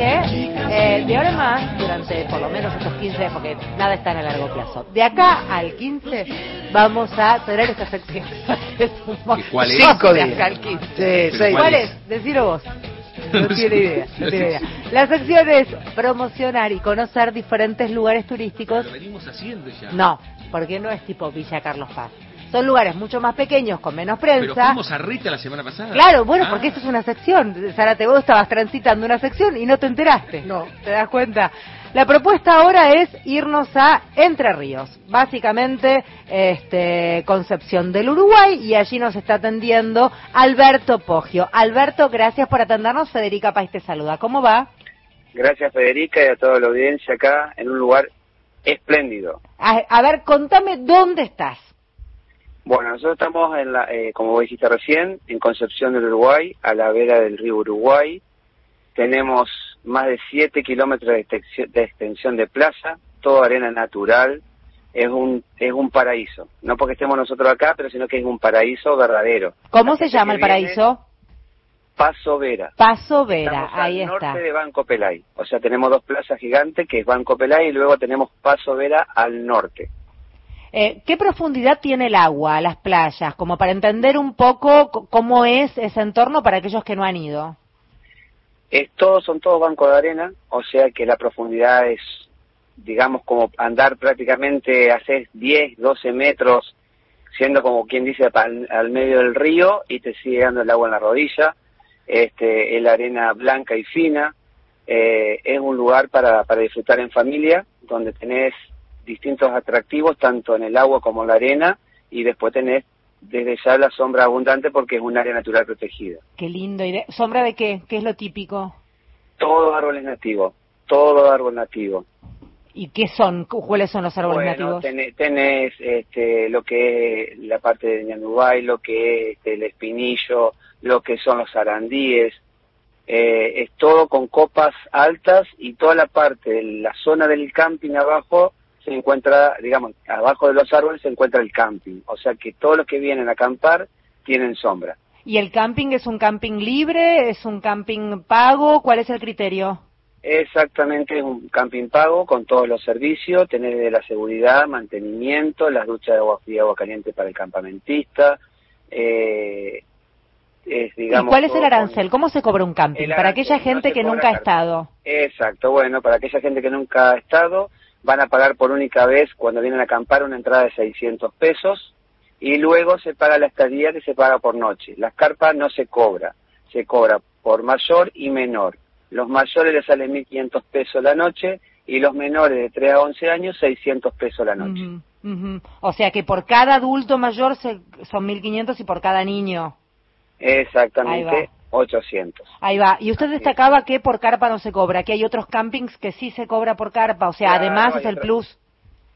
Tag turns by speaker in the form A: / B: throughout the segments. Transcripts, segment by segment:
A: Eh, de ahora más, durante por lo menos estos 15, porque nada está en el largo plazo, de acá al 15 vamos a tener esta sección.
B: Cuál es?
A: Cinco
B: días.
A: De acá al 15. Sí, seis.
B: ¿Cuál
A: es? Decilo vos. No tiene idea, no tiene. La sección es promocionar y conocer diferentes lugares turísticos. No, porque no es tipo Villa Carlos Paz. Son lugares mucho más pequeños, con menos prensa.
B: Pero fuimos a Rita la semana pasada.
A: Claro, bueno,
B: Ah.
A: porque esto es una sección. Zárate, vos estabas transitando una sección y no te enteraste. No. ¿Te das cuenta? La propuesta ahora es irnos a Entre Ríos. Básicamente, este, Concepción del Uruguay y allí nos está atendiendo Alberto Poggio. Alberto, gracias por atendernos. Federica País te saluda. ¿Cómo va?
C: Gracias Federica y a toda la audiencia acá en un lugar espléndido.
A: A, a ver, contame dónde estás.
C: Bueno, nosotros estamos, en la, eh, como vos dijiste recién, en Concepción del Uruguay, a la vera del río Uruguay. Tenemos más de 7 kilómetros de extensión, de plaza, toda arena natural. Es un, es un paraíso. No porque estemos nosotros acá, pero sino que es un paraíso verdadero.
A: ¿Cómo se llama el paraíso?
C: Paso Vera.
A: Paso Vera,
C: Estamos
A: ahí
C: al
A: está.
C: norte de Banco Pelay. O sea, tenemos dos plazas gigantes, que es Banco Pelay, y luego tenemos Paso Vera al norte.
A: Eh, ¿Qué profundidad tiene el agua, las playas? Como para entender un poco cómo es ese entorno para aquellos que no han ido.
C: Es todo, son todos bancos de arena, o sea que la profundidad es, digamos, como andar prácticamente hace 10, 12 metros, siendo como quien dice al, al medio del río y te sigue dando el agua en la rodilla. Este, es la arena blanca y fina. Eh, es un lugar para, para disfrutar en familia, donde tenés distintos atractivos, tanto en el agua como en la arena, y después tenés desde ya la sombra abundante porque es un área natural protegida.
A: Qué lindo. ¿Y de- sombra de qué? ¿Qué es lo típico?
C: Todo árboles nativos, todo árbol nativo.
A: ¿Y qué son? Cu- ¿Cuáles son los árboles
C: bueno,
A: nativos?
C: Tenés, tenés, este, lo que es la parte de Ñandubay, lo que es este, el espinillo, lo que son los arandíes. Eh, es todo con copas altas y toda la parte de la zona del camping abajo se encuentra, digamos, abajo de los árboles se encuentra el camping. O sea que todos los que vienen a acampar tienen sombra.
A: ¿Y el camping es un camping libre? ¿Es un camping pago? ¿Cuál es el criterio?
C: Exactamente, es un camping pago con todos los servicios, tener de la seguridad, mantenimiento, las duchas de agua fría y agua caliente para el campamentista. Eh, es,
A: ¿Y
C: digamos,
A: cuál es el arancel? ¿Cómo se cobra un camping? Para aquella gente que nunca ha estado.
C: Exacto, bueno, para aquella gente que nunca ha estado, van a pagar por única vez cuando vienen a acampar una entrada de 600 pesos y luego se paga la estadía que se paga por noche. Las carpas no se cobra, se cobra por mayor y menor. Los mayores les salen 1.500 pesos la noche y los menores de 3 a 11 años 600 pesos la noche.
A: O sea que por cada adulto mayor se- son 1.500 y por cada niño.
C: Exactamente, 800.
A: Ahí va. Y usted destacaba que por carpa no se cobra, que hay otros campings que sí se cobra por carpa. O sea,
C: Claro,
A: además es el plus.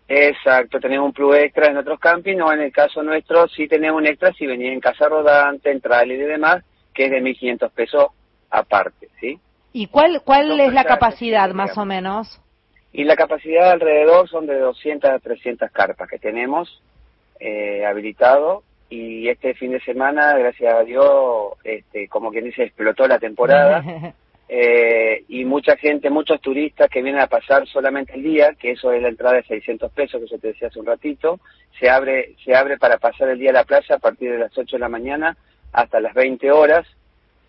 C: Exacto, tenemos un plus extra en otros campings, o en el caso nuestro sí tenemos un extra si venía en casa rodante, en trailer y demás, que es de 1.500 pesos aparte, ¿sí?
A: ¿Y cuál, cuál es la capacidad más o menos?
C: Y la capacidad alrededor son de 200 a 300 carpas que tenemos eh, habilitado y este fin de semana, gracias a Dios, este, como quien dice, explotó la temporada eh, y mucha gente, muchos turistas que vienen a pasar solamente el día, que eso es la entrada de 600 pesos que yo te decía hace un ratito, se abre, se abre para pasar el día a la playa a partir de las 8 de la mañana hasta las 20 horas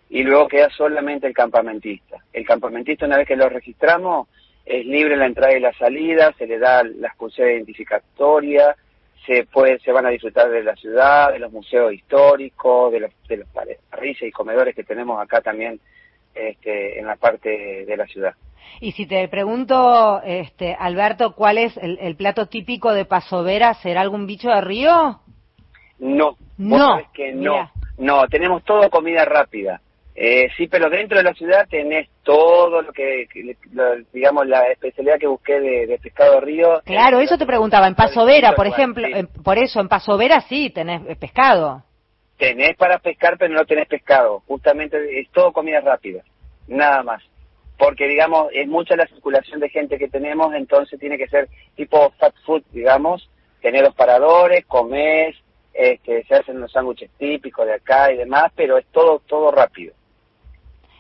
C: y luego queda solamente el campamentista. El campamentista una vez que lo registramos es libre la entrada y la salida, se le da las pulseras identificatorias, se puede, se van a disfrutar de la ciudad, de los museos históricos, de los, de los parrillas y comedores que tenemos acá también este, en la parte de la ciudad.
A: Y si te pregunto, este, Alberto, ¿cuál es el, el plato típico de Pasovera? ¿Será algún bicho de río?
C: No,
A: No,
C: que no, no, tenemos todo comida rápida. Eh, sí, pero dentro de la ciudad tenés todo lo que, lo- digamos, la especialidad que busqué de, de pescado de río.
A: Claro, eso te preguntaba. En Pasovera, por
C: igual,
A: ejemplo,
C: sí.
A: en- por eso, en Pasovera sí tenés eh, pescado.
C: Tenés para pescar, pero no tenés pescado. Justamente es todo comida rápida, nada más. Porque, digamos, es mucha la circulación de gente que tenemos, entonces tiene que ser tipo fast food, digamos, tener los paradores, comer, este, se hacen los sándwiches típicos de acá y demás, pero es todo todo rápido.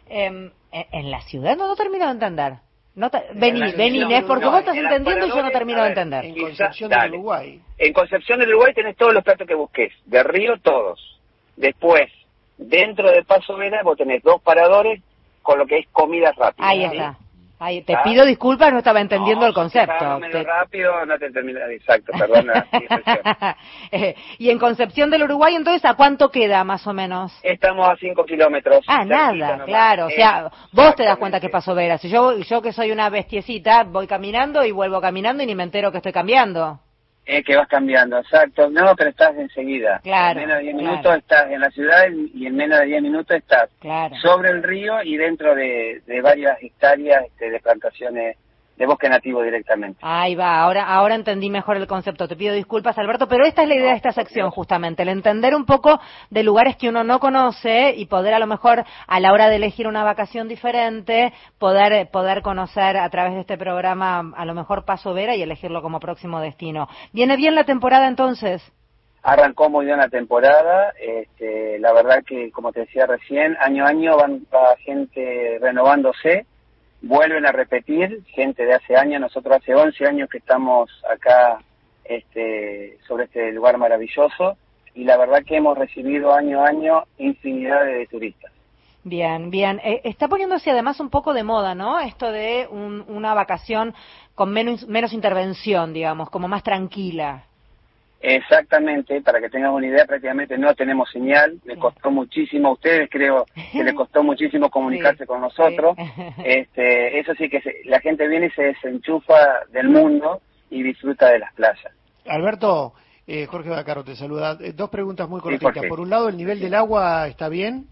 A: Em, en en la ciudad no, no termino de entender. No vení, vení, Inés, porque vos estás entendiendo y yo no termino de entender.
D: En Concepción del Uruguay.
C: En Concepción del Uruguay tenés todos los platos que busques. De río, todos. Después, dentro de Paso Vera, vos tenés dos paradores con lo que es comida rápida.
A: Ahí está te pido disculpas, no estaba entendiendo el concepto.
C: Medio rápido, no te terminé, exacto, perdona.
A: Eh, y en Concepción del Uruguay, entonces, ¿a cuánto queda más o menos?
C: Estamos a 5 kilómetros.
A: Ah, nada, claro. O sea, vos te das cuenta que pasó Vera. Si yo, yo que soy una bestiecita, voy caminando y vuelvo caminando y ni me entero que estoy cambiando.
C: Es que vas cambiando, exacto. No, pero estás enseguida.
A: Claro.
C: En menos de 10 minutos estás en la ciudad y en menos de 10 minutos estás sobre el río y dentro de, de varias hectáreas este, de plantaciones de bosque nativo directamente.
A: Ahí va, ahora, ahora entendí mejor el concepto. Te pido disculpas, Alberto, pero esta es la idea de esta sección, justamente, el entender un poco de lugares que uno no conoce y poder a lo mejor a la hora de elegir una vacación diferente, poder, poder conocer a través de este programa a lo mejor Paso Vera y elegirlo como próximo destino. ¿Viene bien la temporada entonces?
C: Arrancó muy bien la temporada, este, la verdad que, como te decía recién, año a año van, va gente renovándose, vuelven a repetir, gente de hace años, nosotros hace 11 años que estamos acá este, sobre este lugar maravilloso y la verdad que hemos recibido año a año infinidad de turistas.
A: Bien, bien. Eh, está poniéndose además un poco de moda, ¿no? Esto de una vacación con menos, menos intervención, digamos, como más tranquila.
C: Exactamente, para que tengan una idea, prácticamente no tenemos señal, le costó muchísimo a ustedes, creo que le costó muchísimo comunicarse con nosotros. Este, eso sí que la gente viene y se desenchufa del mundo y disfruta de las playas.
D: Alberto, eh, Jorge Bacaro te saluda. Eh, dos preguntas muy cortitas. Por un lado, ¿el nivel del agua está bien?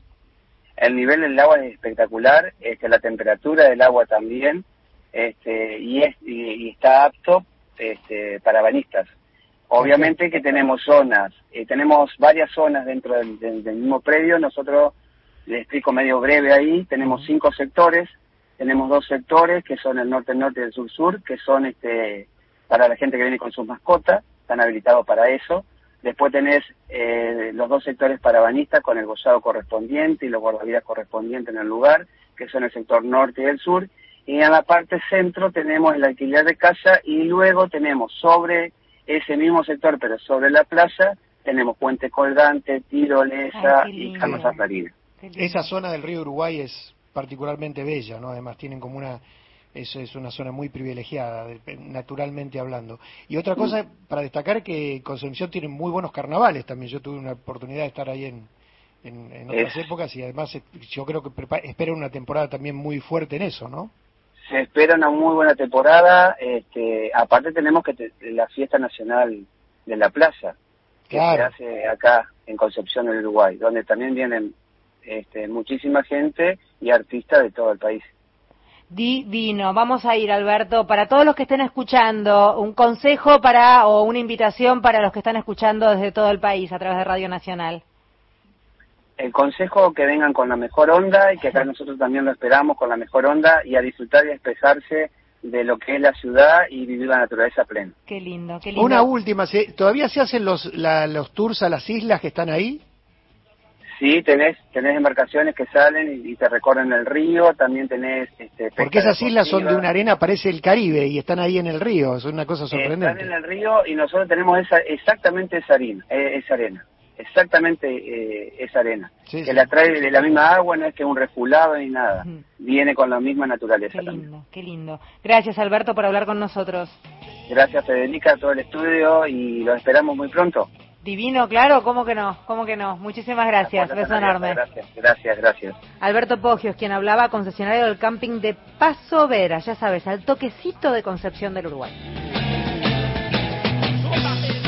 C: El nivel del agua es espectacular, este, la temperatura del agua también, este, y, es, y está apto este, para bañistas. Obviamente que tenemos zonas, eh, tenemos varias zonas dentro del, mismo predio, nosotros, le explico medio breve ahí, tenemos cinco sectores, tenemos dos sectores que son el norte-norte y el sur-sur, que son este para la gente que viene con sus mascotas, están habilitados para eso. Después tenés eh, los dos sectores para bañistas con el gozado correspondiente y los guardavidas correspondientes en el lugar, que son el sector norte y el sur. Y en la parte centro tenemos el alquiler de casa y luego tenemos sobre ese mismo sector, pero sobre la playa, tenemos Puente Colgante, Tirolesa y Carlos
D: Esa zona del río Uruguay es particularmente bella, ¿no? Además tienen como una es, es una zona muy privilegiada, naturalmente hablando. Y otra cosa para destacar que Concepción tiene muy buenos carnavales también. Yo tuve una oportunidad de estar ahí en, en, otras épocas y además yo creo que espera una temporada también muy fuerte en eso, ¿no?
C: Se espera una muy buena temporada. Este, aparte tenemos que la fiesta nacional de la plaza que se hace acá en Concepción del Uruguay, donde también vienen este, muchísima gente y artistas de todo el país.
A: Divino, vamos a ir Alberto, para todos los que estén escuchando, un consejo para o una invitación para los que están escuchando desde todo el país a través de Radio Nacional
C: el consejo que vengan con la mejor onda y que acá nosotros también lo esperamos con la mejor onda y a disfrutar y a expresarse de lo que es la ciudad y vivir la naturaleza plena.
A: Qué lindo, qué lindo.
D: Una última, ¿todavía se hacen los, los tours a las islas que están ahí?
C: Sí, tenés, tenés embarcaciones que salen y, te recorren el río, también tenés... Este,
D: Porque esas islas son de una arena, parece el Caribe, y están ahí en el río, es una cosa sorprendente.
C: Están en el río y nosotros tenemos esa, exactamente esa arena, eh, esa arena exactamente eh, esa arena, que la trae de la misma agua, no es que un refulado ni nada, viene con la misma naturaleza.
A: Qué lindo, qué lindo. Gracias Alberto por hablar con nosotros.
C: Gracias Federica, a todo el estudio y lo esperamos muy pronto.
A: Divino, claro, ¿cómo que no? ¿Cómo que no? Muchísimas gracias, beso enorme.
C: Gracias, gracias, gracias.
A: Alberto Pogios, quien hablaba, concesionario del camping de Paso Vera, ya sabes, al toquecito de Concepción del Uruguay.